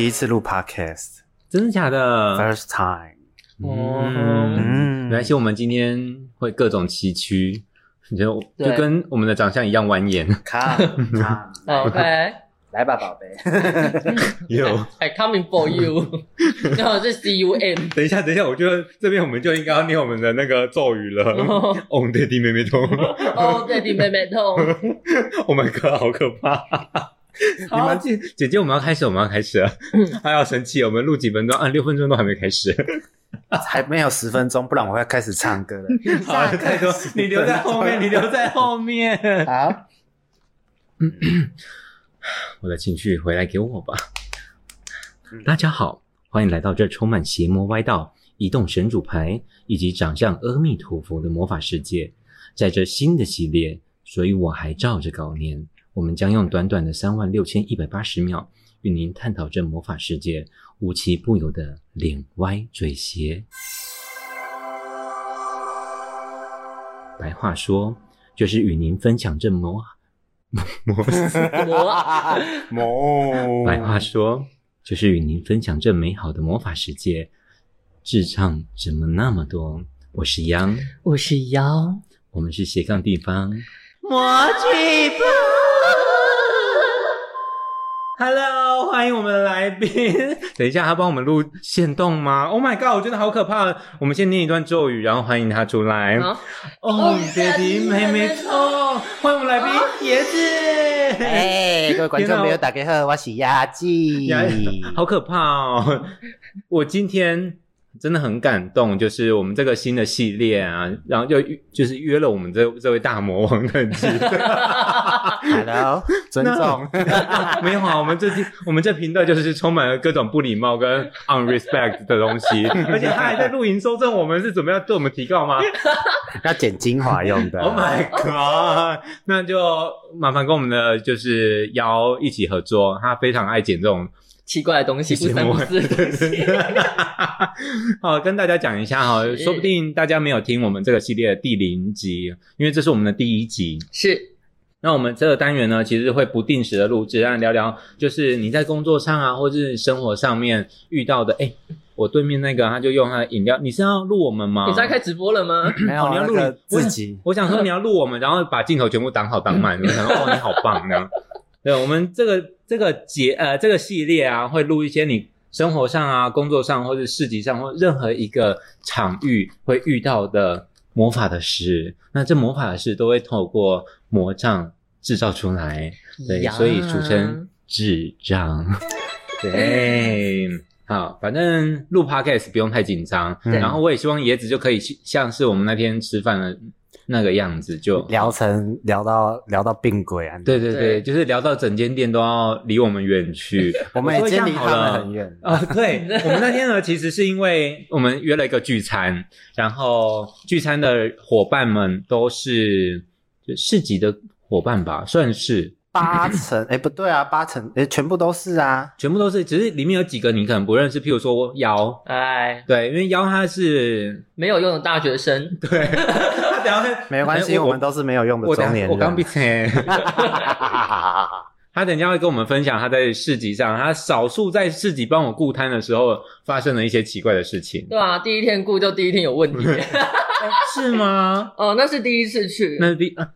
第一次录 podcast，first 真的假的？time。哦嗯，没关系，我们今天会各种崎岖，就就跟我们的长相一样蜿蜒。看看，OK，来吧，宝贝。有，I coming for you，然后是 C U M，等一下，等一下，我觉得这边我们就应该要念我们的那个咒语了。哦哦，对，弟妹妹痛。哦，对，弟妹妹痛，Oh my god，好可怕！你们姐姐姐，我们要开始，我们要开始了。她要生气，我们录几分钟啊？六分钟都还没开始。还没有十分钟，不然我要开始唱歌了。好了，太多，你留在后面，你留在后面。好，我的情绪回来给我吧。嗯大家好，欢迎来到这充满邪魔歪道、移动神主牌以及长相阿弥陀佛的魔法世界。在这新的系列，所以我还照着稿念。我们将用短短的三万六千一百八十秒，与您探讨这魔法世界无奇不有的脸歪嘴斜。白话说，就是与您分享这魔 魔魔 魔白话说，就是与您分享这美好的魔法世界。智障怎么那么多？我是羊，我是妖，我们是斜杠地方。魔曲吧，Hello，欢迎我们的来宾。等一下，他帮我们录线动吗？Oh my god，我觉得好可怕。我们先念一段咒语，然后欢迎他出来。好，哦，姐弟妹妹哦，欢迎我们来宾椰子。哎，各位观众朋友，大家好，我是鸭记。呀，好可怕哦！我今天真的很感动，就是我们这个新的系列啊，然后就就是约了我们这这位大魔王的机。Hello，尊重。没有啊，我们这期我们这频道就是充满了各种不礼貌跟 unrespect 的东西，而且他还在录影收证，我们是准备要对我们提告吗要剪精华用的。？Oh my god！那就麻烦跟我们的就是妖一起合作，他非常爱剪这种奇怪的东西，不三不四的东西，好，跟大家讲一下哈，是说不定大家没有听我们这个系列的第零集，因为这是我们的第一集。是那我们这个单元呢，其实会不定时的录制，让聊聊就是你在工作上啊，或是生活上面遇到的。哎，我对面那个他就用他的饮料，你是要录我们吗？你在开直播了吗？没有哦你要录那个你我自己。我想说你要录我们，然后把镜头全部挡好挡满，我想说哦，你好棒这样。对，我们这个这个节呃这个系列啊，会录一些你生活上啊、工作上或者市集上或任何一个场域会遇到的魔法的事。那这魔法的事都会透过魔杖制造出来，对，所以俗称智障。对。好，反正录 podcast 不用太紧张，对然后我也希望椰子就可以像是我们那天吃饭的那个样子，就聊成聊到聊到病鬼啊！对对对，就是聊到整间店都要离我们远去。我们已经离他们很远。啊、对，我们那天呢，其实是因为我们约了一个聚餐，然后聚餐的伙伴们都是就市集的伙伴吧，算是八成，哎，不对啊，八成，哎，全部都是啊。全部都是，只是里面有几个你可能不认识，譬如说妖，哎，对，因为妖他是没有用的大学生，对，他等一下会没关系，哎我们都是没有用的中年人。我刚毕业。他等一下会跟我们分享他在市集上，他少数在市集帮我顾摊的时候发生了一些奇怪的事情。对啊，第一天顾就第一天有问题，是吗？哦，那是第一次去，那是第啊，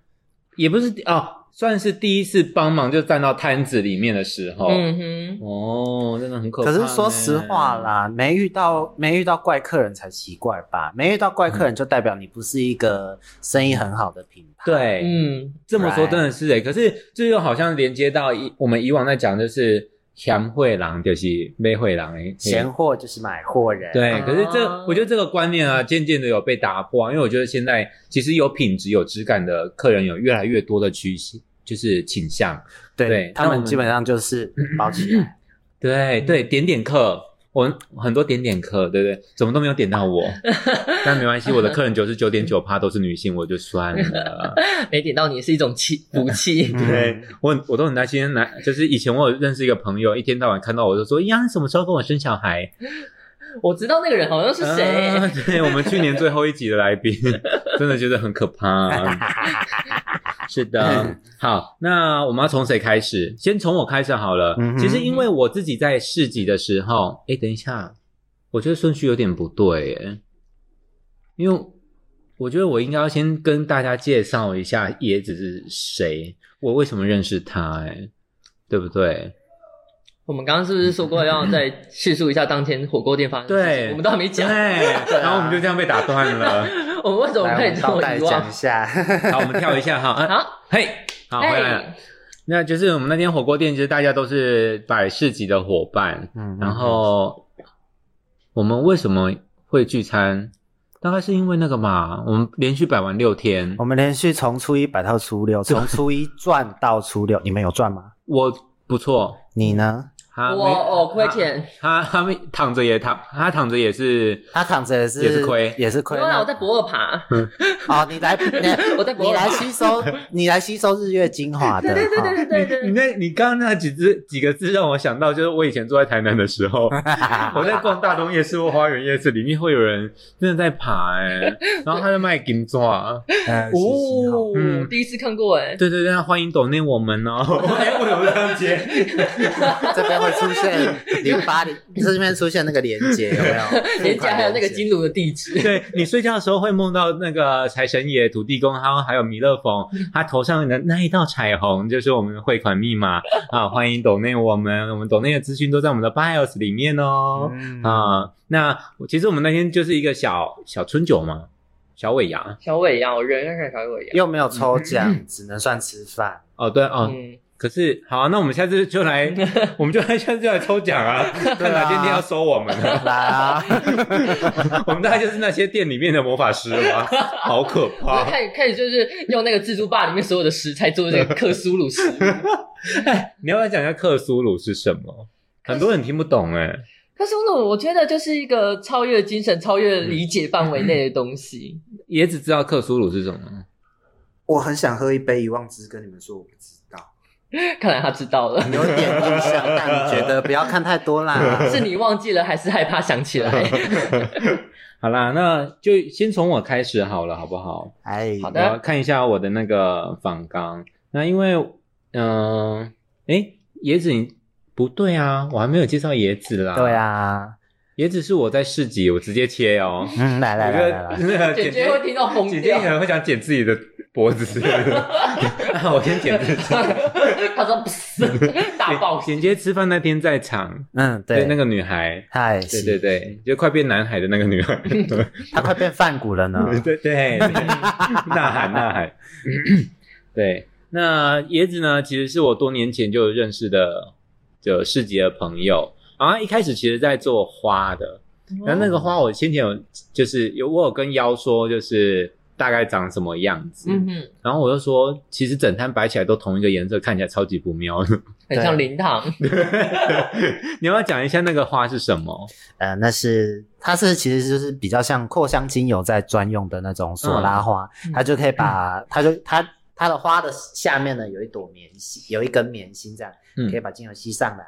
也不是第哦，算是第一次帮忙，就站到摊子里面的时候。嗯哼，哦，真的很可怕。可是说实话，啦，没遇到没遇到怪客人才奇怪吧？没遇到怪客人就代表你不是一个生意很好的品牌。对，嗯，这么说真的是诶、可是这又好像连接到以我们以往在讲，就是贤惠郎就是买惠郎诶，贤货就是买货人。对，可是这、哦我觉得这个观念啊，渐渐的有被打破、啊，因为我觉得现在其实有品质、有质感的客人有越来越多的趋势，就是倾向。对对他们们基本上就是包起 来。对对，点点客，我很多点点客，对不对？怎么都没有点到我，但没关系，我的客人九十九点九趴都是女性，我就算了。没点到你是一种气福气，嗯 对我我都很担心，男就是以前我有认识一个朋友，一天到晚看到我就说：“呀，你什么时候跟我生小孩？”我知道那个人好像是谁，啊对我们去年最后一集的来宾，真的觉得很可怕。是的，好，那我们要从谁开始？先从我开始好了。嗯其实因为我自己在市集的时候，哎，等一下，我觉得顺序有点不对耶，因为我觉得我应该要先跟大家介绍一下椰子是谁，我为什么认识他，哎，对不对？我们刚刚是不是说过要再叙述一下当天火锅店发生的事情？对我们都还没讲。对，然后我们就这样被打断了。我们为什么来，可以这我们倒么遗忘带讲一？下。好，我们跳一下哈。啊 好，嘿，好，回来了。哎，那就是我们那天火锅店，其实大家都是百事级的伙伴，嗯然后我们为什么会聚餐？大概是因为那个嘛，我们连续摆完六天我，们连续从初一摆到初六，从初一赚到初六，你们有赚吗？我不错，你呢？他我哦亏钱，他他们躺着也躺，他躺着也是他躺着也是也是亏也是亏。我在博尔爬。哦，你来，你 我在博你来吸收，你来吸收日月精华的。对对对对对对你。那你刚刚那几字几个字让我想到，就是我以前住在台南的时候，我在逛大东夜市或花园夜市，里面会有人真的在爬哎、然后他在卖金爪，哦嗯，第一次看过哎。对对对，那欢迎抖内我们哦。哎，为什么这样接？这边会出现零八零，这边出现那个连接有没有？连接还有那个金主，炉的地址。对你睡觉的时候会梦到那个财神爷、土地公，还有还有弥勒佛，他头上的那一道彩虹就是我们的汇款密码 啊！欢迎抖内我们，我们抖内的资讯都在我们的 bios 里面哦。嗯啊，那其实我们那天就是一个小小春酒嘛，小尾牙小伟一样，我人跟小伟一样。又没有抽奖，只能算吃饭。哦，对哦，嗯，可是好啊、那我们下次就来，我们就来下次就来抽奖啊，看哪间店要收我们啊。来啊！我们大概就是那些店里面的魔法师了吧？好可怕！开始开始就是用那个自助吧里面所有的食材做那个克苏鲁食物。你要不要讲一下克苏鲁是什么？很多人听不懂哎、克苏鲁，我觉得就是一个超越精神、超越理解范围内的东西。也只知道克苏鲁是什么。我很想喝一杯遗忘汁，跟你们说我不知道，看来他知道了，有点印象，但觉得不要看太多啦。是你忘记了，还是害怕想起来？好啦，那就先从我开始好了，好不好？哎，好我的要看一下我的那个访纲。那因为，嗯、哎，椰子你不对啊，我还没有介绍椰子啦。对，啊，椰子是我在市集，我直接切哦。嗯，来来来来来，姐姐会听到疯姐姐可。能会想剪自己的脖子。那我先剪自己。他说：“不是，大爆剪接吃饭那天在场，嗯，对。对，那个女孩，嗨，对对对，就快变男孩的那个女孩，对他快变饭骨了呢。对 对，呐喊呐喊。对，那椰子呢，其实是我多年前就认识的，就市集的朋友。然后一开始其实在做花的，然后那个花我先前有就是有我有跟妖说，就是大概长什么样子。嗯哼，然后我就说，其实整摊摆起来都同一个颜色，看起来超级不妙的。很像灵堂。你要不要讲一下那个花是什么？呃，那是它是其实就是比较像扩香精油在专用的那种索拉花，嗯它就可以把它就它它的花的下面呢有一朵棉心，有一根棉心这样，嗯可以把精油吸上来，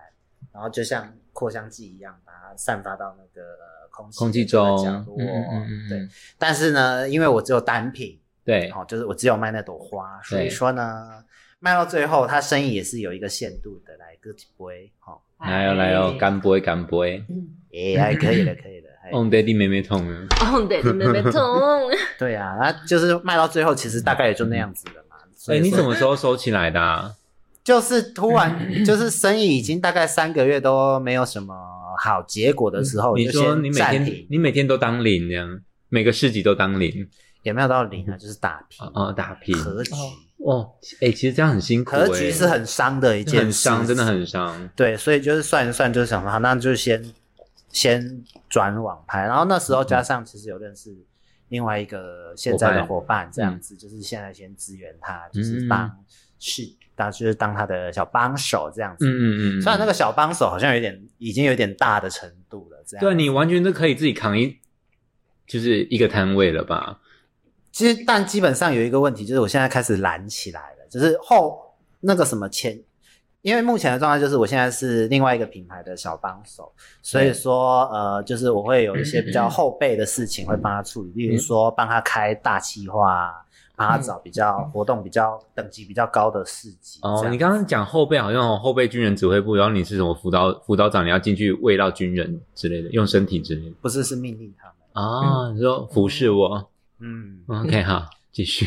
然后就像扩香剂一样把它散发到那个呃空气中，角落。嗯嗯嗯嗯，对，但是呢，因为我只有单品，对，哦，就是我只有卖那朵花，所以对说呢，卖到最后，它生意也是有一个限度的，来个几杯，哦，来哦来哦，干杯干杯，诶，还可以的，可以的，还哦，爹地妹妹痛啊，哦，对，妹妹痛。对啊，那就是卖到最后，其实大概也就那样子了嘛。所哎，以你什么时候收起来的啊？就是突然就是生意已经大概三个月都没有什么好结果的时候，你说你每天，你每天都当零这样，每个市集都当零。也没有到零啊，就是打平。哦哦，打平。和局，哦，哎，其实这样很辛苦，和局是很伤的一件事，很伤，真的很伤。对，所以就是算一算，就是想说，好，那就先先转网拍，然后那时候加上其实有认识另外一个现在的伙伴，这样子，就是现在先支援他，就是帮是当就是当他的小帮手这样子。嗯嗯嗯，虽然那个小帮手好像有点已经有点大的程度了，这样。对你完全都可以自己扛一，就是一个摊位了吧？其实但基本上有一个问题，就是我现在开始懒起来了，就是后那个什么前。因为目前的状态就是我现在是另外一个品牌的小帮手，所以说呃，就是我会有一些比较后备的事情会帮他处理，例如说帮他开大企划，帮他找比较活动比较等级比较高的市集。哦你刚刚讲后备好像有后备军人指挥部，然后你是什么辅导辅导长，你要进去喂到军人之类的，用身体之类的。不是是命令他们。哦，你说服侍我嗯，，OK，好，继续。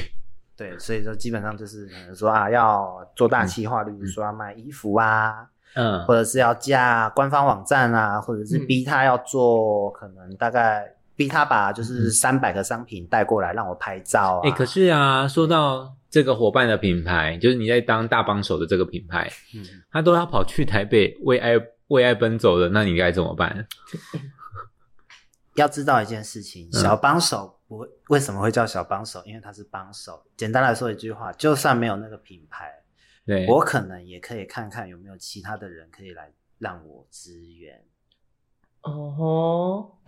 对，所以说基本上就是可能说啊，要做大企划，例如说要卖衣服啊，嗯或者是要架官方网站啊，或者是嗯逼他要做，可能大概逼他把就是三百个商品带过来让我拍照啊。哎、可是啊，说到这个伙伴的品牌，就是你在当大帮手的这个品牌，嗯，他都要跑去台北为爱为爱奔走的，那你该怎么办？要知道一件事情，嗯小帮手不会为什么会叫小帮手？因为他是帮手。简单来说一句话，就算没有那个品牌，对，我可能也可以看看有没有其他的人可以来让我支援。哦吼，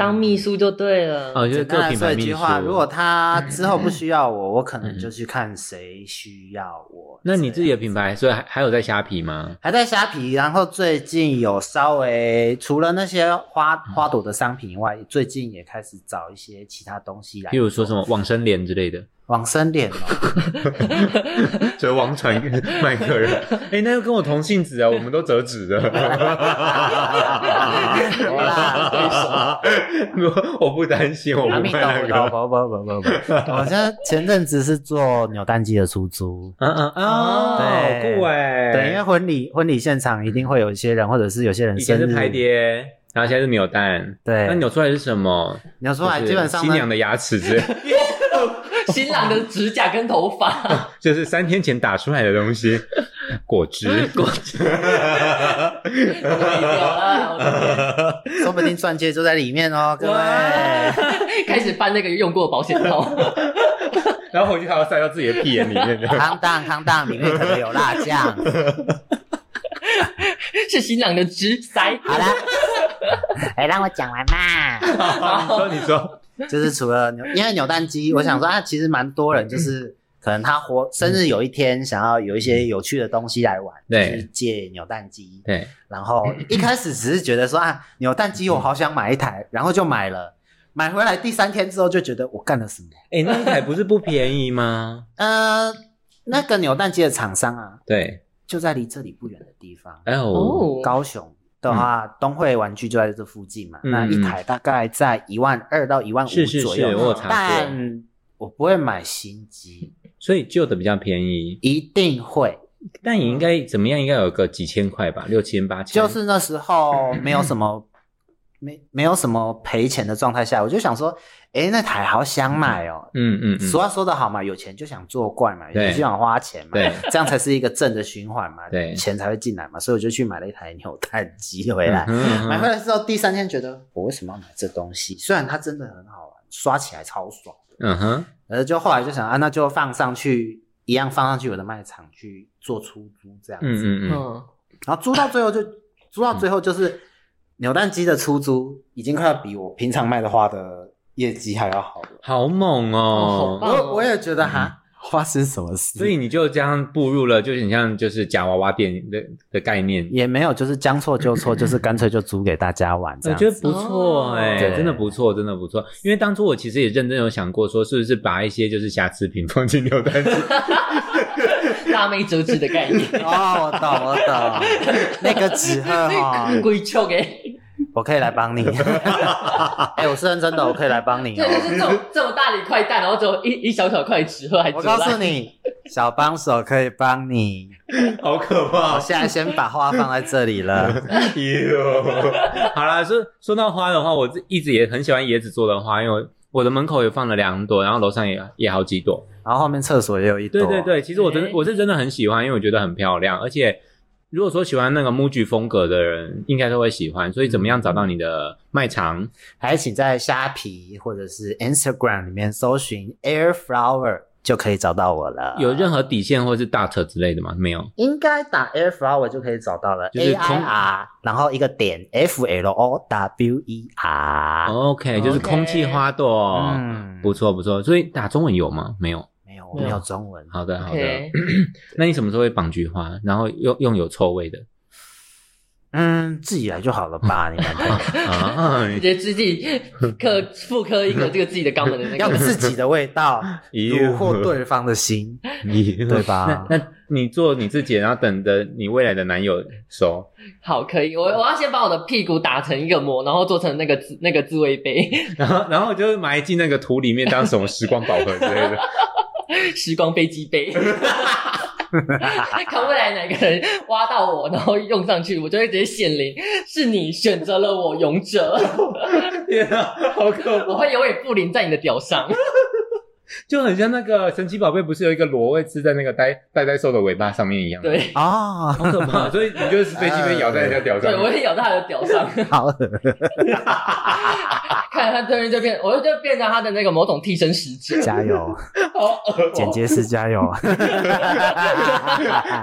当秘书就对了。哦，就是简单来各品牌秘书。说一句话，如果他之后不需要我，我可能就去看谁需要我。那你自己的品牌牌，所以还还有在虾皮吗？还在虾皮，然后最近有稍微除了那些花嗯花朵的商品以外，最近也开始找一些其他东西来，比如说什么往生莲之类的，往生脸哦。折王传卖客人。哎、那又跟我同性子啊，我们都折纸的。有啦我我不担心，我不卖那陀佛，个。不不不不不，我现在前阵子是做扭蛋机的出租。嗯嗯哦，对酷哎。对，因为婚礼婚礼现场一定会有一些人，或者是有些人生日以前是拍碟，然后现在是扭蛋。对那扭出来是什么？扭出来，基本上，新娘的牙齿之类，新郎的指甲跟头发，就是三天前打出来的东西，果汁。果汁说不定钻戒就在里面哦，各位。开始翻那个用过的保险套。然后回去还要塞到自己的屁眼里面。康当康当，里面可能有辣酱。是新郎的汁塞。好了，哎，让我讲完嘛。你说，你说，就是除了扭，因为扭蛋机，我想说啊，其实蛮多人就是可能他活生日有一天想要有一些有趣的东西来玩，对就是借扭蛋机。对，然后一开始只是觉得说啊，扭蛋机我好想买一台，然后就买了。买回来第三天之后就觉得我干了什么？哎，那一台不是不便宜吗？呃，那个扭蛋机的厂商啊，对，就在离这里不远的地方。哦，高雄的话，东汇玩具就在这附近嘛，嗯那一台大概在一万二到一万五是是是，左右。但我不会买新机，所以旧的比较便宜，一定会。但也应该怎么样？应该有个几千块吧，六千八千。就是那时候没有什么没没有什么赔钱的状态下，我就想说，诶，那台好想买哦。嗯嗯嗯。俗，话说得好嘛，有钱就想作怪嘛，有对。钱就想花钱嘛，对，这样才是一个正的循环嘛，对。钱才会进来嘛，所以我就去买了一台扭蛋机回来。嗯哼嗯买回来之后，第三天觉得我为什么要买这东西？虽然它真的很好玩，刷起来超爽的，嗯哼，呃，就后来就想啊，那就放上去，一样放上去我的卖场去做出租这样子。嗯嗯嗯，嗯，然后租到最后就租到最后就是扭蛋机的出租已经快要比我平常卖的花的业绩还要好了。好猛哦我我也觉得哈，发生什么事？所以你就这样步入了，就是你像就是假娃娃店的的概念，也没有就是将错就错，就是干脆就租给大家玩这样子。我觉得不错哎、对真的不错，真的不错。因为当初我其实也认真有想过，说是不是把一些就是瑕疵品 放进扭蛋机，大妹折纸的概念。哦，我懂我懂，那个纸鹤哈，鬼臭给，我可以来帮你。哎、我是认真的，我可以来帮你。就是这种这么大的一块蛋，然后只有一一小小块纸鹤，还我告诉你，小帮手可以帮你。好可怕我现在先把花放在这里了。哟，好啦，说说到花的话，我一直也很喜欢椰子做的花，因为我的门口也放了两朵，然后楼上也也好几朵。然后后面厕所也有一朵。对对对，其实我真诶我是真的很喜欢，因为我觉得很漂亮，而且如果说喜欢那个 MUJI 风格的人，应该都会喜欢。所以怎么样找到你的卖场？还请在虾皮或者是 Instagram 里面搜寻 Air Flower 就可以找到我了。有任何底线或是 dot 之类的吗？没有。应该打 Air Flower 就可以找到了就是空 I R，然后一个点 F L O W E R。OK，就是空气花朵。嗯，不错不错，所以打中文有吗？没有。没有，我没有中文。好的，好的。那你什么时候会绑菊花？然后用用有臭味的嗯，自己来就好了吧，你们啊？直接自己刻复刻一个这个自己的肛门的那个。要自己的味道，咦虏获对方的心，对吧？那那你做你自己，然后等着你未来的男友收。好，可以。我我要先把我的屁股打成一个膜，然后做成那个自那个自慰杯，然后然后就埋进那个土里面当什么时光宝盒之类的。时光飞机杯。看未来哪个人挖到我，然后用上去，我就会直接显灵，是你选择了我，勇者，天啊，好可 我会永远不灵在你的屌上。就很像那个神奇宝贝，不是有一个螺会吃在那个呆呆呆兽的尾巴上面一样？，对啊，好可怕。所以你就是飞机被咬在人家屌上对，。我也咬在他的屌上，好恶，看他对面就变，我就变成他的那个某种替身使者。加油，好剪接师加油！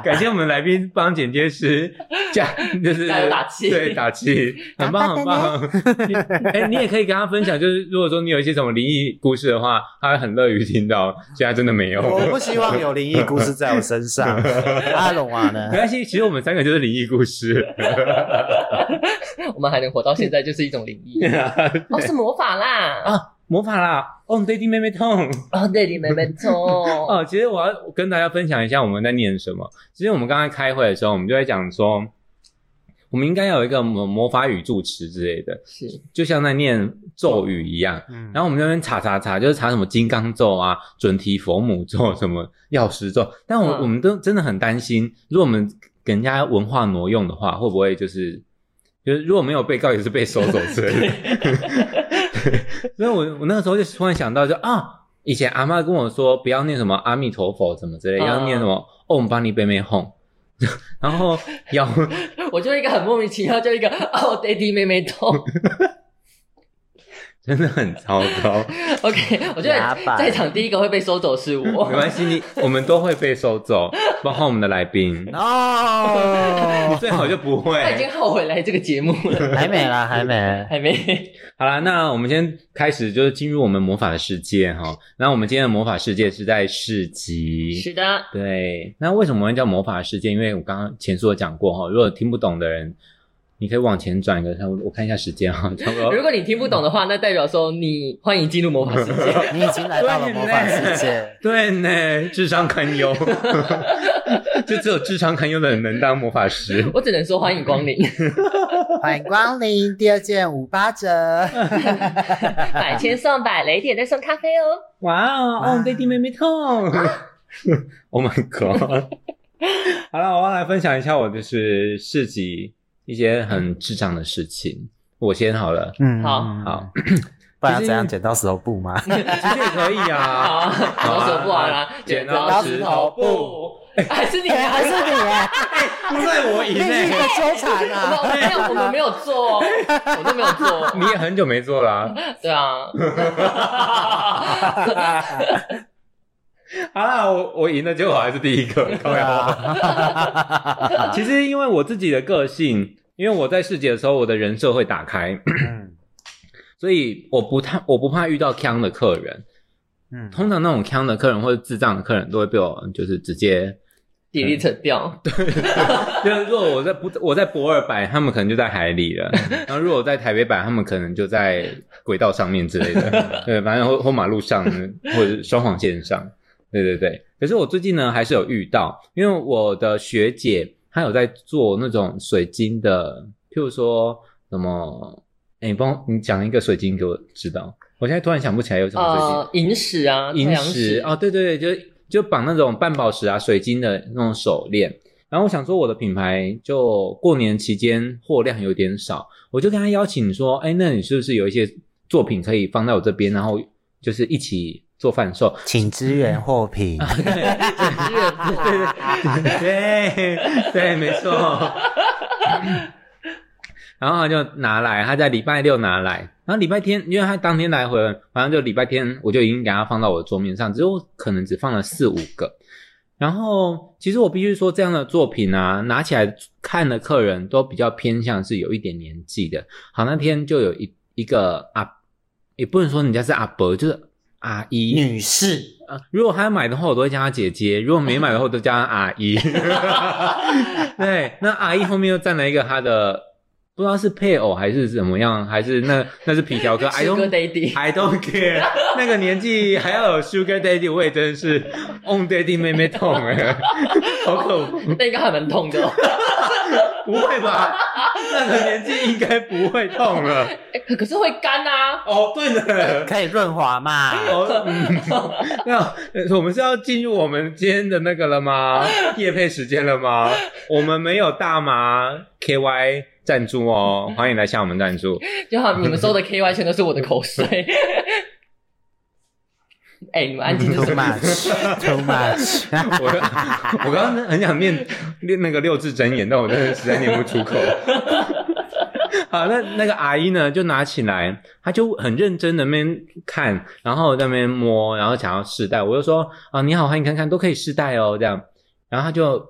感谢我们来宾帮剪接师加，就是加油打气对，打气，很 棒很棒。你哎、你也可以跟他分享，就是如果说你有一些什么灵异故事的话，他会很乐于听到。现在真的没有，我不希望有灵异故事在我身上。阿龙啊呢没？关系，其实我们三个就是灵异故事。我们还能活到现在，就是一种灵异。哦，是魔法啦！啊，魔法啦！哦，弟弟妹妹痛。哦，对，你妹妹痛。哦，其实我要跟大家分享一下我们在念什么。其实我们刚才开会的时候，我们就在讲说，我们应该有一个魔魔法语助词之类的，是就像在念咒语一样。嗯然后我们那边查查查，就是查什么金刚咒啊、准提佛母咒、什么药师咒。但我、嗯我们都真的很担心，如果我们给人家文化挪用的话，会不会就是就是如果没有被告，也是被收走之类的。所以我我那个时候就突然想到就，啊，以前阿妈跟我说不要念什么阿弥陀佛怎么之类，嗯要念什么唵巴尼贝妹哄，然后要 我就一个很莫名其妙，就一个哦，爹地妹妹痛。真的很糟糕。OK，我觉得在场第一个会被收走是我 没我。关系，你我们都会被收走，包括我们的来宾。你 哦，最好就不会。他已经后悔来这个节目了，还没啦，还没。还没。好啦，那我们先开始，就是进入我们魔法的世界哈。那我们今天的魔法世界是在市集。是的，对，那为什么会叫魔法世界？因为我刚刚前述有讲过哈，如果听不懂的人，你可以往前转一个，差不多我看一下时间哈，差不多如果你听不懂的话，那代表说你欢迎进入魔法世界。你已经来到了魔法世界，对呢，智商堪忧，就只有智商堪忧的人能当魔法师。我只能说欢迎光临，欢迎光临，第二件五八折。百千送百，雷点再送咖啡哦。哇哦，哦，弟弟妹妹痛！Oh my god！好了，我要来分享一下我就是市集一些很智障的事情。我先好了，嗯好好，不然要怎样剪刀石头布吗？其实也可以啊。好，然后手不完了，剪刀石头布，还是你，还是你耶，不在我赢你是一呢，个纠缠啊！没有，我们没有做哦，我都没有做。你也很久没做了、对啊，好 啦，我我赢了，结果我还是第一个，靠对腰。啊，其实因为我自己的个性，因为我在市集的时候，我的人设会打开，嗯。所以我不太我不怕遇到坑的客人。嗯，通常那种坑的客人或者智障的客人都会被我就是直接，delete 掉。就是如果我在不我在博尔摆，他们可能就在海里了；然后如果我在台北摆，他们可能就在轨道上面之类的，对，反正或或马路上或者是双黄线上，对对对。可是我最近呢还是有遇到，因为我的学姐她有在做那种水晶的，譬如说什么，哎，你帮你讲一个水晶给我知道，我现在突然想不起来有什么水晶。呃，萤石啊，太萤阳石哦，对对对，就就绑那种半宝石啊、水晶的那种手链。然后我想说，我的品牌就过年期间货量有点少，我就跟他邀请说，哎，那你是不是有一些作品可以放在我这边，然后就是一起做贩售？请支援货品。对 对，没错。然后他就拿来，他在礼拜六拿来，然后礼拜天，因为他当天来回，反正就礼拜天我就已经给他放到我的桌面上，只有可能只放了四五个。然后其实我必须说，这样的作品啊，拿起来看的客人都比较偏向是有一点年纪的。好，那天就有一一个阿，也不能说人家是阿伯，就是阿姨，女士，啊如果他买的话，我都会叫她姐姐；如果没买的话，我都叫他阿姨。对，那阿姨后面又站了一个她的，不知道是配偶还是怎么样，还是那那是皮条哥。I Sugar don't Daddy，I don't care，那个年纪还要有 Sugar Daddy，我也真是 On Daddy 妹妹痛哎，好可怕。那应该还蛮痛的哦。不会吧？那个年纪应该不会痛了。哎可可是会干啊。哦，对的。可以润滑嘛？哦，嗯，那呃我们是要进入我们今天的那个了吗？夜配时间了吗？我们没有大麻 KY 赞助哦，欢迎来向我们赞助。就好，你们收的 KY 全都是我的口水。哎、你们安静就 Too 是 much，too much。我我刚刚很想念念那个六字真言，但我真的实在念不出口。好，那那个阿姨呢，就拿起来，她就很认真的那边看，然后在那边摸，然后想要试戴。我就说啊，你好，欢迎看看，都可以试戴哦，这样。然后她就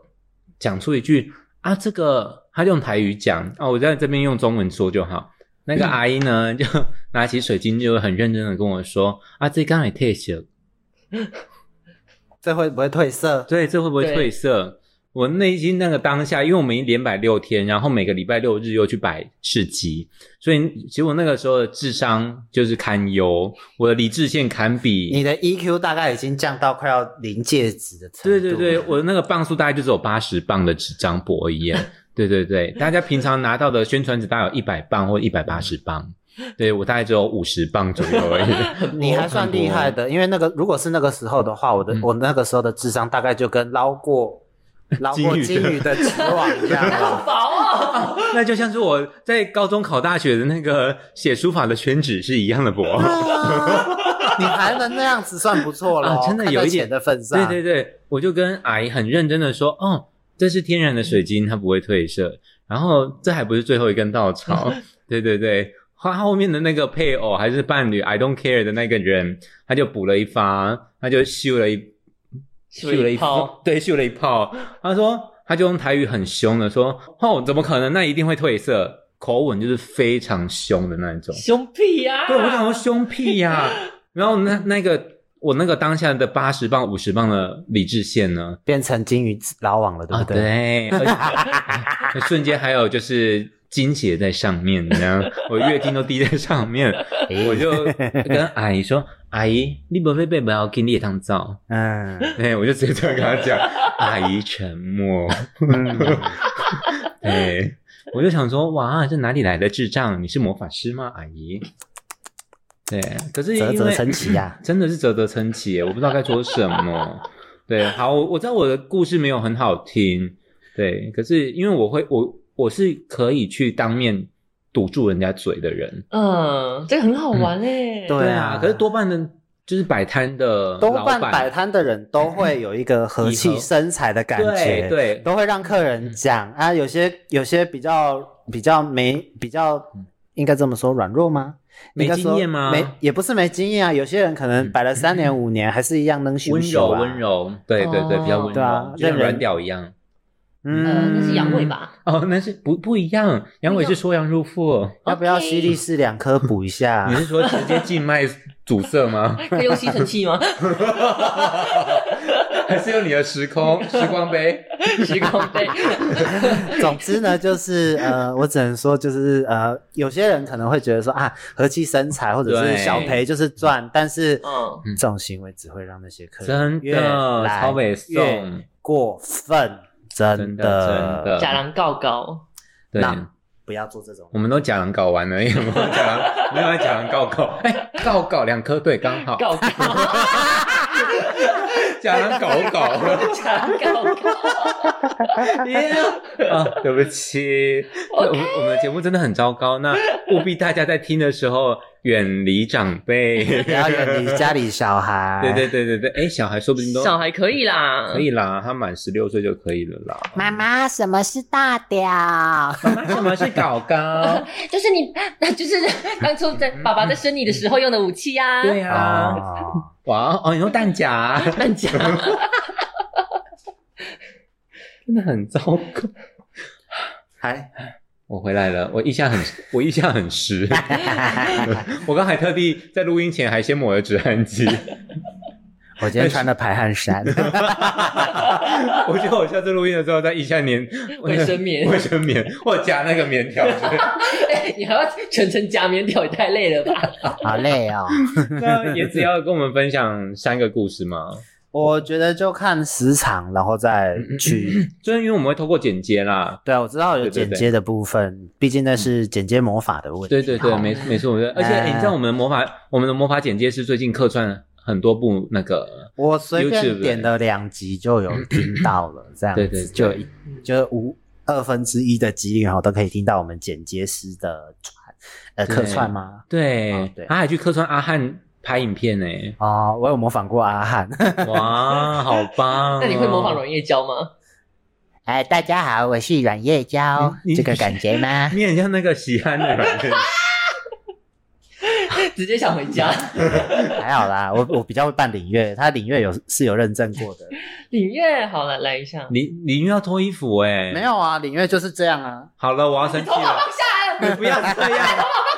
讲出一句啊，这个她用台语讲啊，我在这边用中文说就好。那个 阿姨呢，就 拿起水晶，就很认真的跟我说啊，这刚才 taste 这会不会褪色？对，这会不会褪色？我内心那个当下，因为我们已经连摆六天，然后每个礼拜六日又去摆市集，所以其实我那个时候的智商就是堪忧，我的理智线堪比。你的 EQ 大概已经降到快要临界值的程度。对对对，我的那个磅数大概就只有八十磅的纸张薄而已。对对对，大家平常拿到的宣传纸大概有一百磅或一百八十磅，对我大概只有五十磅左右而已。你还算厉害的，因为那个如果是那个时候的话，我的、嗯我那个时候的智商大概就跟捞过 捞过金鱼的金鱼的纸网一样好了。薄哦。那就像是我在高中考大学的那个写书法的宣纸是一样的薄。你还能那样子算不错了、啊真的有一点的份上。对对对，我就跟阿姨很认真的说，哦，这是天然的水晶，它不会褪色。然后这还不是最后一根稻草，对 对对，他后面的那个配偶还是伴侣，I don't care 的那个人，他就补了一发，他就秀了一秀了一炮，对，秀了一炮。他说，他就用台语很凶的说，哦，怎么可能？那一定会褪色，口吻就是非常凶的那种。凶屁呀、对，我想说凶屁呀、然后那那个我那个当下的八十磅、五十磅的理智线呢？变成金鱼捞网了，对啊，不对？对，而且 瞬间还有就是金鞋在上面，这样我月经都滴在上面，我就跟阿姨说：“阿姨，你不会被不要给你也当照。嗯，”对，我就直接这样跟她讲。阿姨沉默。嗯 对，我就想说，哇，这哪里来的智障？你是魔法师吗，阿姨？对，可是因为啧啧称奇呀。真的是啧啧称奇耶，我不知道该说什么。对，好，我我知道我的故事没有很好听，对，可是因为我会，我我是可以去当面堵住人家嘴的人，嗯，这个很好玩哎、对啊可是多半的，就是摆摊的多半摆摊的人都会有一个和气生财的感觉，对对都会让客人讲啊。有些有些比较比较没比较，应该这么说软弱吗？没经验吗没也不是没经验啊。有些人可能摆了三年五年，还是一样能修温修啊柔温。柔，对对对，哦比较温柔，对啊就像软屌一样。嗯呃，那是阳痿？吧？哦，那是不不一样，阳痿是缩阳入腹。要不要西力士两颗补一下你？是说直接静脉阻塞吗？可以用吸尘器吗？还是用你的时空 时光杯？时光杯。总之呢，就是呃，我只能说，就是呃，有些人可能会觉得说啊，和气生财或者是小赔就是赚，但是嗯这种行为只会让那些客人越的来越，过分，真真的真的假狼告告，对，那不要做这种。我们都假狼搞完了，有没有 假狼？没有假狼告告，哎，告告两颗对，刚好。告告，假狼搞搞。假狼告告。耶啊，对不起，我们我们的节目真的很糟糕，那务必大家在听的时候远离长辈，不要远离家里小孩。对对对对对，哎，小孩说不定都小孩可以啦，可以啦，他满十六岁就可以了啦。妈妈，什么是大屌？妈妈，什么是搞搞？就是你，就是当初在爸爸在生你的时候用的武器啊。对啊，哦，哇哦，你用弹夹，弹夹，真的很糟糕。还我回来了，我腋下很，我腋下很湿。我刚还特地在录音前还先抹了止汗剂。我今天穿的排汗衫，我觉得我下次录音的时候再一下粘卫生棉卫生棉或夹那个棉条。哎，你还要全程夹棉条，也太累了吧？好累哦。那也只要跟我们分享三个故事吗？我觉得就看时长，然后再去。就是因为我们会透过剪接啦。对啊，我知道有剪接的部分，毕竟那是剪接魔法的问题。对对对，好没没错，我觉得，而且、哎你知道我们的魔法，我们的魔法剪接是最近客串很多部那个，我随便点了两集就有听到了，这样子对对对就一就五二分之一的几率然后，都可以听到我们剪接师的串呃客串吗？对他还去客串阿汉拍影片呢，哦，我有模仿过阿汉。哇，好棒！哦 那你会模仿阮叶娇吗？哎，大家好，我是阮叶娇你，这个感觉吗？你很像那个喜安的软件，直接想回家。还好啦，我我比较会扮领月，他领月有是有认证过的。领月，好了，来一下。领领月要脱衣服哎，没有啊，领月就是这样啊。好了，我要生气头发了放，下来了，你不要这样，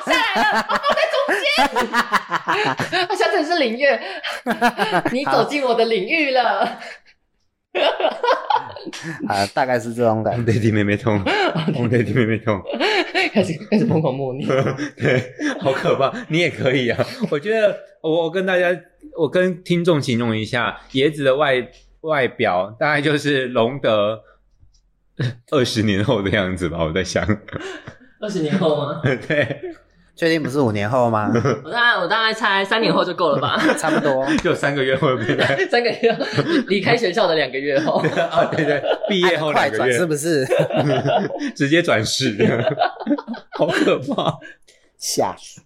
他下次是领月，你走进我的领域了。啊，大概是这种感觉。我们得弟妹妹痛，我们得弟妹妹痛，开始开始疯狂默念。对，好可怕！你也可以啊。我觉得我我跟大家，我跟听众形容一下，椰子的外外表大概就是隆德二十年后的样子吧。我在想，二十年后吗？对，确定不是五年后吗？我大概我大概猜三年后就够了吧？差不多。就三个月后变成三个月离开学校的两个月后，啊，对对，毕业后两快转个月是不是？直接转世，好可怕。吓死。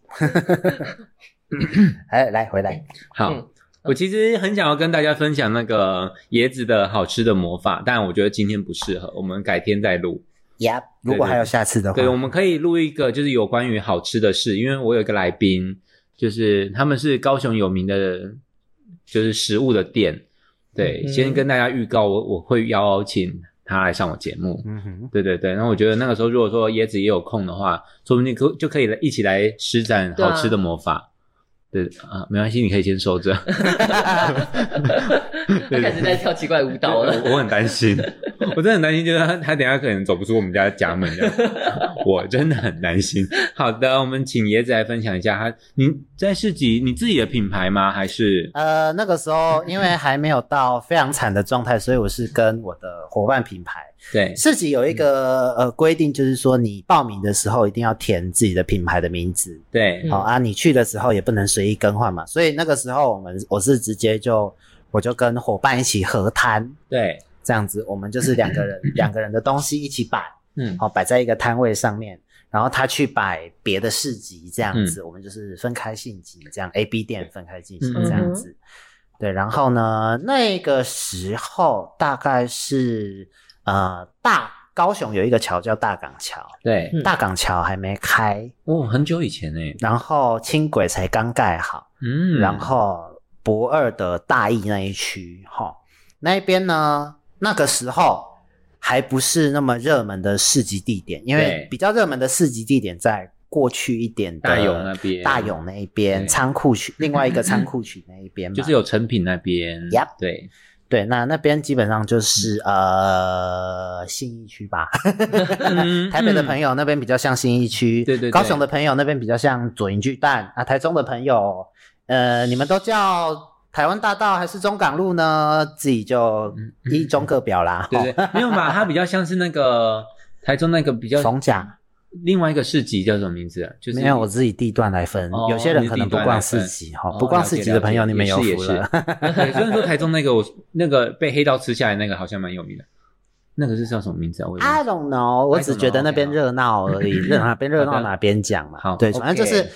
哎，来回来。好，嗯我其实很想要跟大家分享那个椰子的好吃的魔法，但我觉得今天不适合，我们改天再录。呀，如果还有下次的话，对，我们可以录一个就是有关于好吃的事，因为我有一个来宾，就是他们是高雄有名的，就是食物的店。对，嗯先跟大家预告，我我会邀请他来上我节目。嗯哼，对对对，然后我觉得那个时候如果说椰子也有空的话，说不定可就可以一起来施展好吃的魔法。对啊，没关系，你可以先收着。他开始在跳奇怪舞蹈了。我我很担心，我真的很担心，就是他他等一下可能走不出我们家家门这样，我真的很担心。好的，我们请椰子来分享一下，他你在市集你自己的品牌吗？还是呃，那个时候因为还没有到非常惨的状态，所以我是跟我的伙伴品牌对。市集有一个呃规定，就是说你报名的时候一定要填自己的品牌的名字，对。嗯。好、啊，你去的时候也不能随意更换嘛，所以那个时候我们我是直接就我就跟伙伴一起合摊，对，这样子我们就是两个人 两个人的东西一起摆，嗯。好、摆在一个摊位上面。然后他去摆别的市集，这样子，嗯。我们就是分开进行，这样 A、B 店分开进行嗯。这样子。对，然后呢，那个时候大概是呃大高雄有一个桥叫大港桥，对，嗯大港桥还没开，哦，很久以前呢，然后轻轨才刚盖好，嗯，然后博二的大义那一区，哈，那一边呢，那个时候还不是那么热门的市集地点，因为比较热门的市集地点在过去一点的大勇那边大勇那一边对仓库区，另外一个仓库区那一边嘛，就是有成品那边 Yep 对，对，那那边基本上就是呃信义区吧，嗯 台北的朋友那边比较像信义区，对对对高雄的朋友那边比较像左营巨蛋啊，台中的朋友，呃，你们都叫台湾大道还是中港路呢？自己就一中各表啦。对对，没有嘛？它比较像是那个台中那个比较逢甲另外一个市集叫什么名字啊？就是没有，我自己地段来分，哦有些人可能不逛市集哈，哦不逛市集的朋友，你们有福了。对，虽然说台中那个我那个被黑道吃下来那个好像蛮有名的，那个是叫什么名字啊？我 I don't know，我只觉得那边热闹而已，热哪边热闹哪边讲嘛。好对，反正就是。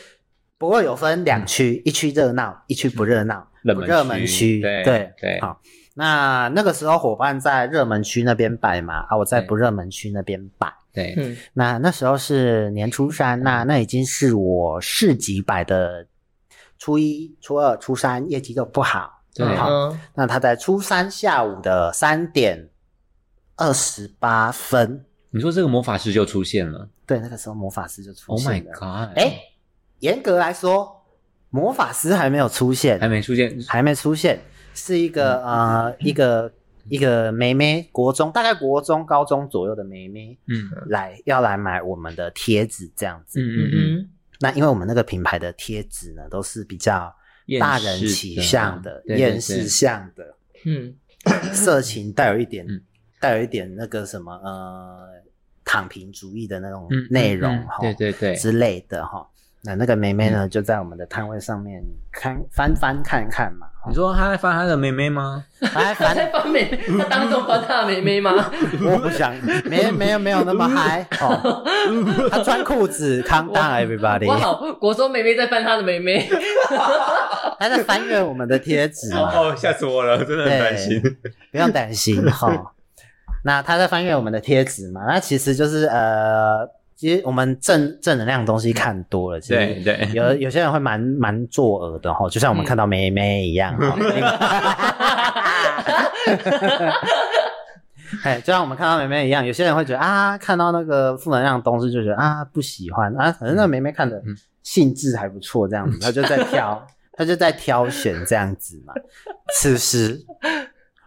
不过有分两区，一区热闹，一区不热闹。热门不热门区区，对对对好，那那个时候伙伴在热门区那边摆嘛，啊，我在不热门区那边摆。对，嗯，那那时候是年初三，那那已经是我市级摆的初一、初二、初三业绩都不好。对好，嗯那他在初三下午的三点二十八分，你说这个魔法师就出现了对，那个时候魔法师就出现了，Oh my。god！哎，严格来说，魔法师还没有出现，还没出现，还没出现，是一个呃一个一个妹妹，国中大概国中高中左右的妹妹嗯。来要来买我们的贴纸这样子。嗯嗯嗯。那因为我们那个品牌的贴纸呢，都是比较大人世取向的、厌世对向的，嗯，色情带有一点嗯。带有一点那个什么呃躺平主义的那种嗯内容嗯。嗯哈、对对对，之类的哈。那那个妹妹呢，就在我们的摊位上面看翻翻看看嘛，你说她在翻她的妹妹吗？来他在翻，翻美，他当中翻她的妹妹吗？我不想，没没有没有那么嗨哦。她穿裤子，calm down everybody，哇，国中妹妹在翻她的妹妹，她在翻阅我们的贴纸嘛。哦，吓死我了，真的很担心。不用担心哈。那她在翻阅我们的贴纸嘛？那其实就是呃，其实我们正正能量的东西看多了，其实对对，有有些人会蛮蛮作恶的哈，就像我们看到妹妹一样哈。哎，就像我们看到妹妹一样，有些人会觉得啊，看到那个负能量的东西就觉得啊不喜欢啊，可能那个妹妹看的嗯兴致还不错，这样子，她就在挑，她就在挑选这样子嘛。此时，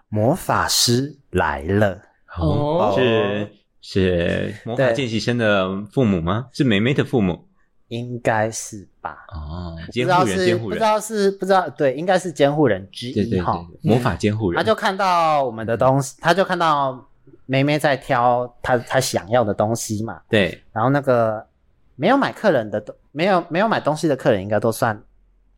魔法师来了，哦是是魔法对见习生的父母吗？是梅梅的父母应该是吧？哦，监护人，是监护人，不知道是不知道，对，应该是监护人之一哈。，魔法监护人，他就看到我们的东西，他就看到梅梅在挑他他想要的东西嘛。对然后那个没有买客人的都没有没有买东西的客人，应该都算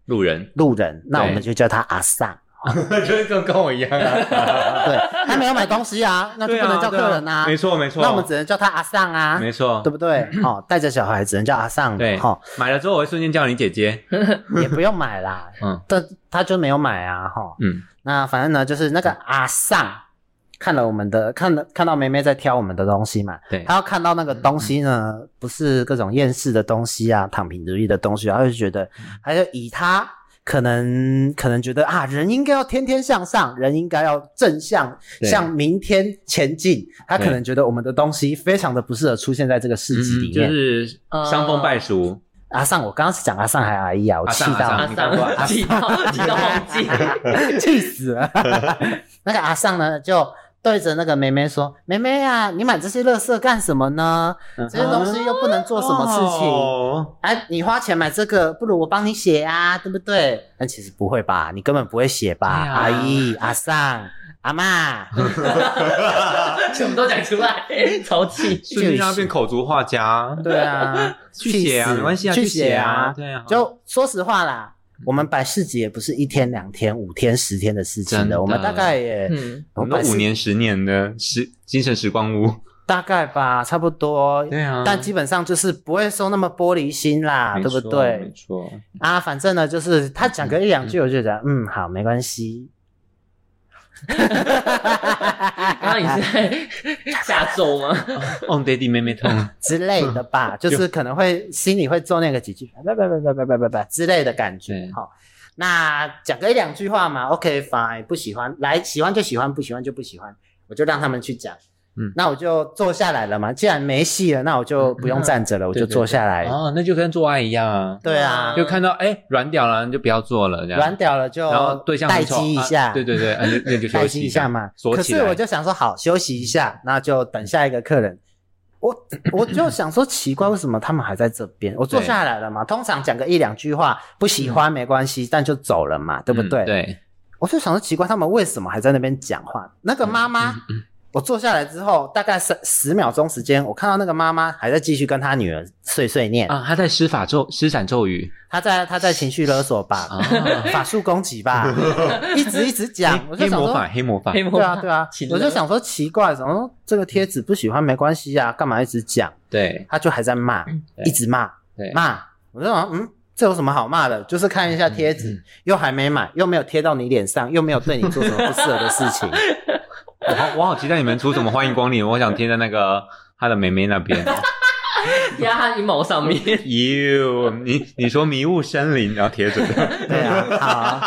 路人，路人，那我们就叫他阿尚。就是跟跟我一样啊，对，他没有买东西啊，那就不能叫客人啊。没错没错，那我们只能叫他阿尚啊，没错，对不对？哦，带着小孩只能叫阿尚，对哈，买了之后我会瞬间叫你姐姐，也不用买啦。嗯。但他就没有买啊，哈。嗯，那反正呢，就是那个阿尚看了我们的，看了看到梅梅在挑我们的东西嘛，对。他要看到那个东西呢，不是各种厌世的东西啊，躺平主义的东西，他就觉得，他就以他可能可能觉得啊，人应该要天天向上，人应该要正向，向明天前进。他可能觉得我们的东西非常的不适合出现在这个世纪里面就面。是伤风败俗，阿尚，我刚刚是讲阿尚还阿姨啊，我气到阿尚气到气到忘记，气死了。那个阿尚呢，就对着那个妹妹说：“妹妹啊，你买这些垃圾干什么呢？嗯这些东西又不能做什么事情。哦哎，你花钱买这个，不如我帮你写啊，对不对？但其实不会吧，你根本不会写吧，阿姨、阿尚、阿妈。什么都讲出来，超气。瞬间变口足画家，对啊，去写啊，没关系啊，去写啊。对啊，就说实话啦，我们摆市集也不是一天、两天、五天、十天的事情真的的，我们大概也，嗯，我们五年、十年的时精神时光屋，大概吧，差不多。对啊但基本上就是不会说那么玻璃心啦，对不没错没？错，啊，反正呢，就是他讲个一两句，我就觉得嗯，好，没关系。刚刚你是在下咒吗？哦，daddy 妹妹痛，之类的吧，就是可能会心里会做那个几句，拜拜拜拜拜拜拜拜之类的感觉对。好，那讲个一两句话嘛，OK fine，不喜欢来喜欢就喜欢，不喜欢就不喜欢，我就让他们去讲。嗯。那我就坐下来了嘛，既然没戏了，那我就不用站着了，我就坐下来。哦，那就跟做爱一样啊，对啊，就看到哎软掉了，你就不要做了，这样。软屌了就然后对象待机一下，对对对，啊那那就休 待息机一下嘛。可是我就想说，好休息一下，那就等下一个客人。我我就想说，奇怪，为什么他们还在这边？我坐对下来了嘛，通常讲个一两句话，不喜欢没关系，但就走了嘛，对不对？嗯对，我就想说，奇怪，他们为什么还在那边讲话？那个妈妈，嗯我坐下来之后，大概十十秒钟时间，我看到那个妈妈还在继续跟她女儿碎碎念，啊，她在施法咒施展咒语她在她在情绪勒索吧，啊，法术攻击吧，一直一直讲，我就想说黑魔法，黑魔法，黑魔对啊，对啊我就想说奇怪，怎么这个贴纸不喜欢没关系啊，干嘛一直讲？对他就还在骂，一直骂对，骂。我就想，嗯，这有什么好骂的？就是看一下贴纸，嗯又还没买，又没有贴到你脸上，又没有对你做什么不适合的事情。我好我好期待你们出什么欢迎光临，我想贴在那个 他的妹妹那边。压他阴毛上面。哟，你你说迷雾森林，然后贴着的，对啊，好，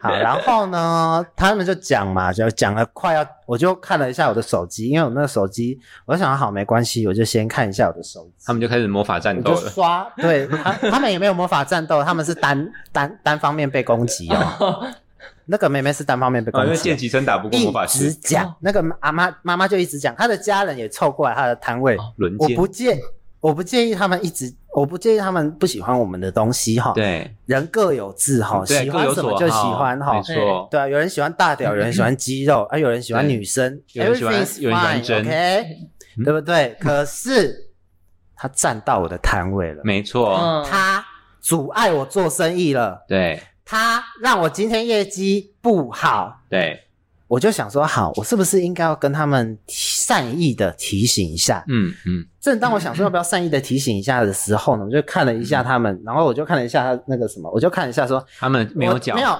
好，然后呢，他们就讲嘛，就讲了快要，我就看了一下我的手机，因为我那个手机，我想好没关系，我就先看一下我的手机。他们就开始魔法战我斗了。就刷，对他他们也没有魔法战斗，他们是单单单方面被攻击哦。那个妹妹是单方面被哦，因为攻击剑，旗生打不过魔法一直师，讲，那个阿妈妈妈就一直讲，她的家人也凑过来她的摊位，哦轮我，不介我不介意他们一直，我不介意他们不喜欢我们的东西哈，对。人各有志哈，喜欢什么就喜欢哈。没，错，对啊，有人喜欢大屌，有人喜欢肌肉，啊，有人喜欢女生，有人喜欢有人喜欢真。OK，嗯？对不对？可是他占到我的摊位了，没错，嗯，他阻碍我做生意了，对他让我今天业绩不好，对，我就想说，好，我是不是应该要跟他们善意的提醒一下？嗯嗯，正当我想说要不要善意的提醒一下的时候呢，我就看了一下他们，然后我就看了一下他那个什么，我就看了一下说他们没有讲，没有。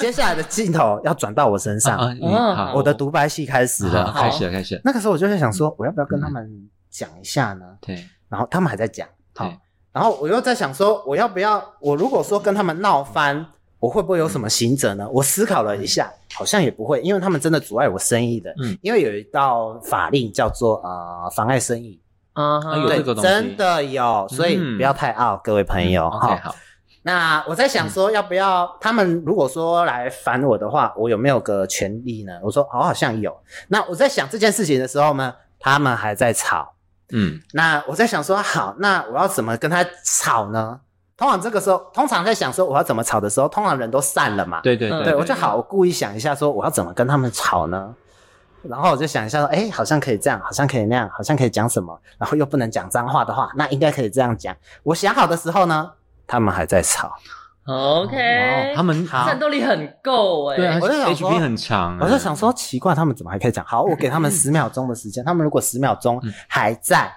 接下来的镜头要转到我身上，嗯好，我的独白戏开始了。开始了，开始了，那个时候我就在想说，我要不要跟他们讲一下呢？对。然后他们还在讲，好，然后我又在想说，我要不要？我如果说跟他们闹翻，我会不会有什么刑责呢？我思考了一下，好像也不会，因为他们真的阻碍我生意的。嗯因为有一道法令叫做呃妨碍生意，嗯啊有这个东西真的有，所以嗯不要太傲，各位朋友。，OK 好，好，那我在想说，要不要他们如果说来烦我的话，我有没有个权利呢？我说，我好像有。那我在想这件事情的时候呢，他们还在吵。嗯那我在想说，好，那我要怎么跟他吵呢？通常这个时候，通常在想说我要怎么吵的时候，通常人都散了嘛。嗯对对对，对，我就好，我故意想一下说我要怎么跟他们吵呢？然后我就想一下说，哎，好像可以这样，好像可以那样，好像可以讲什么，然后又不能讲脏话的话，那应该可以这样讲。我想好的时候呢，他们还在吵，，OK，哦他们好。战斗力很够哎，对啊我就想说，HP 很长啊，我就想说奇怪，他们怎么还可以讲？好，我给他们十秒钟的时间，他们如果十秒钟嗯。还在，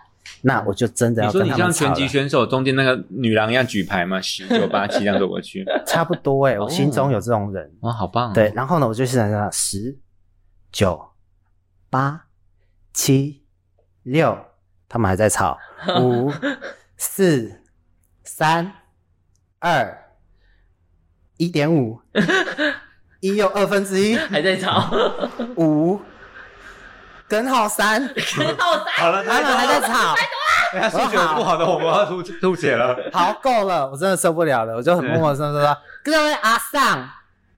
那我就真的你说要跟你像拳击。选手中间那个女郎一样举牌嘛，十九八七这样走过去，差不多哎、我心中有这种人。哇，好棒哦！对，然后呢，我就想想十、九、八、七、六，他们还在吵，五、四、三、二、一点五，一又二分之一，还在吵，五，根号三，很好打，好了，他们还在吵。哎呀，数学不好的我们要吐吐血了。好，够了，我真的受不了了，我就很默默地说说，各位阿尚，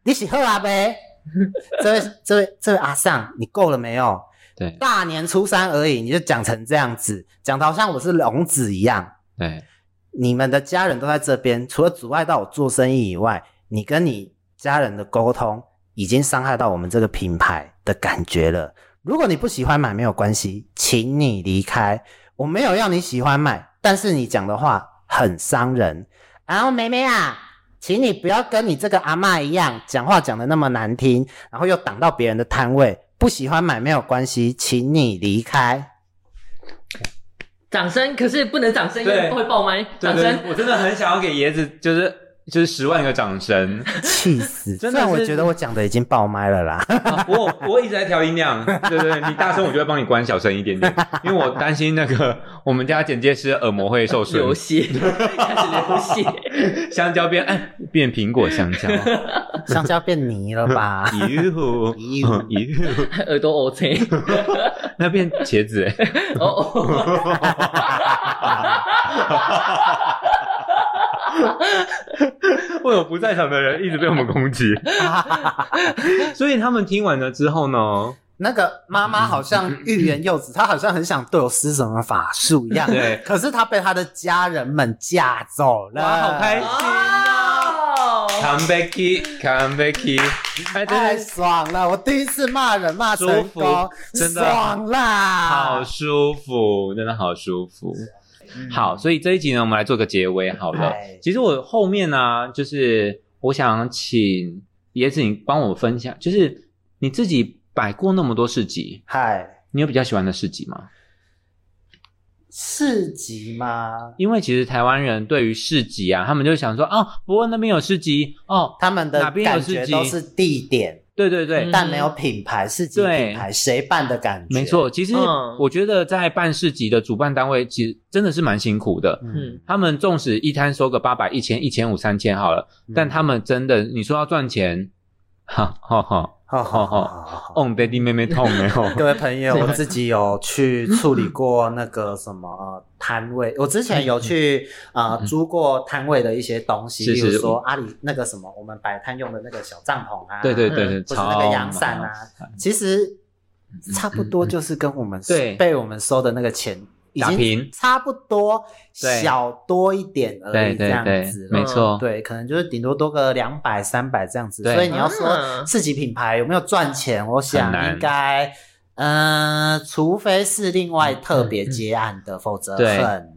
你喜喝阿呗？这位这位这位阿尚，你够了没有？对大年初三而已，你就讲成这样子，讲的好像我是聋子一样。对，你们的家人都在这边，除了阻碍到我做生意以外，你跟你家人的沟通已经伤害到我们这个品牌的感觉了。如果你不喜欢买没有关系，请你离开。我没有要你喜欢买，但是你讲的话很伤人。然后妹妹啊，请你不要跟你这个阿妈一样讲话讲的那么难听，然后又挡到别人的摊位。不喜欢买没有关系，请你离开。掌声，可是不能掌声，因为对会爆麦，掌声，，我真的很想要给椰子，就是就是十万个掌声。气死！真的我觉得我讲的已经爆麦了啦。啊我我一直在调音量，对对对，你大声我就会帮你关小声一点点，因为我担心那个我们家剪接师耳膜会受损流。血，开始流血，香蕉变哎变苹果香蕉，香蕉变泥了吧？咦呼咦咦，耳朵 OK，那变茄子哎。哦哦，为有不在场的人一直被我们攻击，所以他们听完了之后呢，那个妈妈好像欲言又止，她好像很想对我施什么法术一样。对可是她被她的家人们架走了。哇好开心哦，Come back, come back，哎，真太爽了！我第一次骂人骂成舒功服，真的爽啦！好舒服，真的好舒服。嗯好，所以这一集呢，我们来做个结尾好了哎。其实我后面呢、就是我想请椰子你帮我分享，就是你自己摆过那么多市集，嗨，你有比较喜欢的市集吗？市集吗？因为其实台湾人对于市集啊，他们就想说，哦，不过那边有市集，哦，他们的哪边有感市集觉都是地点，对对对，嗯但没有品牌，市集对。品牌谁办的感觉？没错。其实嗯。我觉得在办市集的主办单位，其实真的是蛮辛苦的。嗯，嗯，他们纵使一摊收个八百、一千、一千五、三千好了，嗯。但他们真的，你说要赚钱，哈哈哈，好好好好好好。哦，弟弟妹妹痛没有？各位朋友，我自己有去处理过那个什么摊位，我之前有去呃租过摊位的一些东西，比如说阿里那个什么我们摆摊用的那个小帐篷啊，对对对对，或是那个阳伞啊，其实差不多就是跟我们对被我们收的那个钱已经打平。差不多，小多一点而已，这样对对子，没错，对，可能就是顶多多个两百、三百这样子。所以你要说啊自己品牌有没有赚钱，我想应该，呃，除非是另外特别接案的，否则很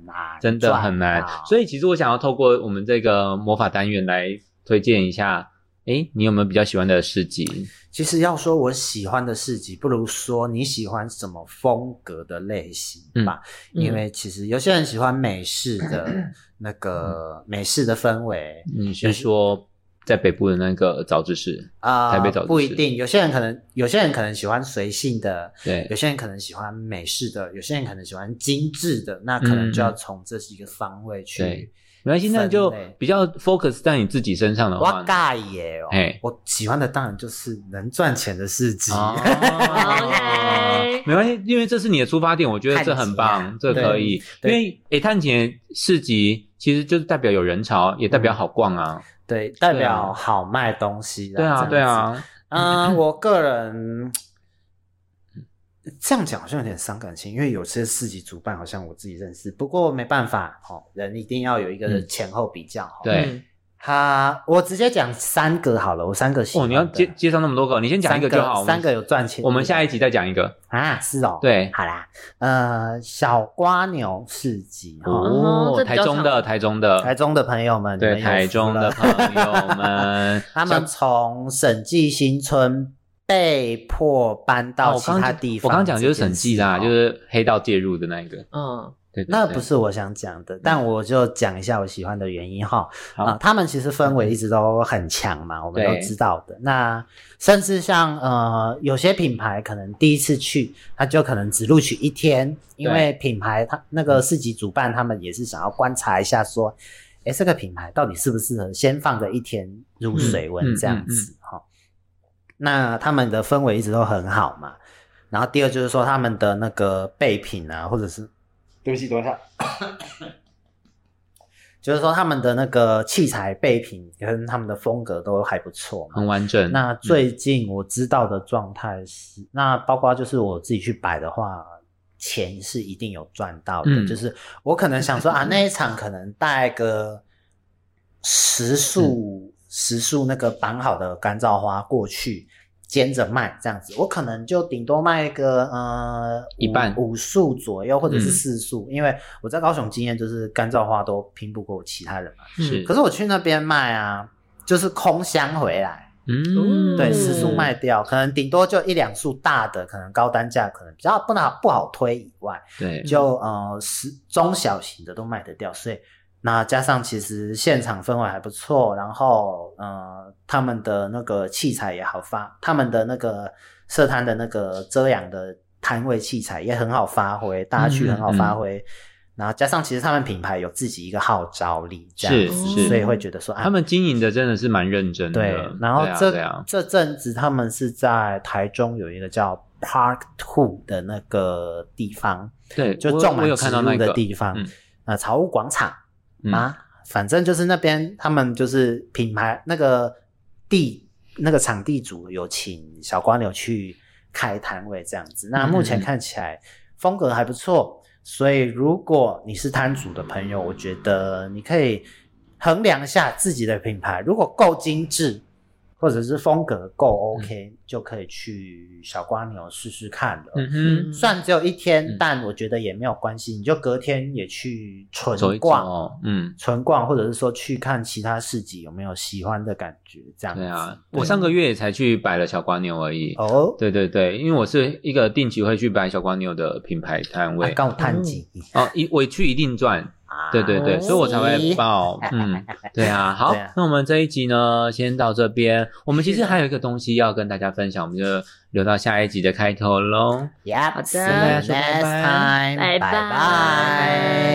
难，真的很难。所以以其实我想要透过我们这个魔法单元来推荐一下，诶，你有没有比较喜欢的市集？其实要说我喜欢的市集，不如说你喜欢什么风格的类型吧。嗯因为其实有些人喜欢美式的那个美式的氛围，你是说在北部的那个早知识？啊、台北早不一定，有些人可能有些人可能喜欢随性的，对有些人可能喜欢美式的，有些人可能喜欢精致的，那可能就要从这几个方位去。没关系，那就比较 focus 在你自己身上的话呢，我盖耶哦嘿，我喜欢的当然就是能赚钱的市集。没关系，因为这是你的出发点，我觉得这很棒，探这可以。因对为诶，探钱市集其实就是代表有人潮，也代表好逛啊。对，代表好卖东西啦。对啊，对。啊，嗯，我个人这样讲好像有点伤感情，因为有些市集主办好像我自己认识，不过没办法，哦，人一定要有一个嗯前后比较。哦对嗯他，我直接讲三个好了，我三个喜哦，欢的。你要介介绍那么多个，你先讲一个就好。三个有赚钱。我们下一集再讲一个。啊，是哦，对好啦，呃，小瓜牛市集，哦台中的，台中的，台中的朋友们，你对，台中的朋友们，他们从审计新村被迫搬哦到其他地方、我刚刚讲就是审计啦，就。是黑道介入的那一个。嗯对，对那不是我想讲的，但我就讲一下我喜欢的原因哈。好啊、他们其实氛围一直都很强嘛，我们都知道的。那甚至像呃，有些品牌可能第一次去，他就可能只录取一天，因为品牌他那个市级主办他们也是想要观察一下说，诶，这个品牌到底适不适合先放个一天入水嗯温这样子哈、那他们的氛围一直都很好嘛。然后第二就是说他们的那个备品啊，或者是对不起，等一下。就是说他们的那个器材备品跟他们的风格都还不错嘛。很完整。那最近我知道的状态是，那包括就是我自己去摆的话，钱是一定有赚到的。嗯就是我可能想说啊，那一场可能带个十束、十束那个绑好的干燥花过去。煎着卖这样子，我可能就顶多卖个呃一半。五五束左右，或者是嗯。四束，因为我在高雄经验就是干燥花都拼不过其他人嘛。是，可是我去那边卖啊，就是空箱回来，嗯，对，嗯十束卖掉，可能顶多就一两束大的，可能高单价可能比较不好不好推以外，对，就呃是中小型的都卖得掉，所以那加上其实现场氛围还不错，然后呃他们的那个器材也好发，他们的那个设摊的那个遮阳的摊位器材也很好发挥，大家去很好发挥。然后加上其实他们品牌有自己一个号召力，这样子，是是所以会觉得说，啊他们经营的真的是蛮认真的。对，然后这、这阵子他们是在台中有一个叫 Park Two 的那个地方，对，就种满植物的地方，嗯呃，草屋广场、嗯。啊，反正就是那边他们就是品牌那个地那个场地主有请小瓜牛去开摊位这样子，那目前嗯看起来风格还不错，所以如果你是摊主的朋友，我觉得你可以衡量一下自己的品牌，如果够精致。或者是风格够 OK，、就可以去小瓜牛试试看了。嗯哼，虽然只有一天，嗯。但我觉得也没有关系，你就隔天也去纯逛，走，嗯，纯逛，或者是说去看其他市集有没有喜欢的感觉，这样子。对啊，我上个月也才去摆了小瓜牛而已。哦，对对对，因为我是一个定期会去摆小瓜牛的品牌摊位。啊，刚探几，哦，一我去一定赚，啊对对对，哦所以我才会报。嗯，对啊，好啊，那我们这一集呢，先到这边。我们其实还有一个东西要跟大家分享，我们就留到下一集的开头喽。Yep，好的 see you 跟大家说拜 next time，拜拜拜拜。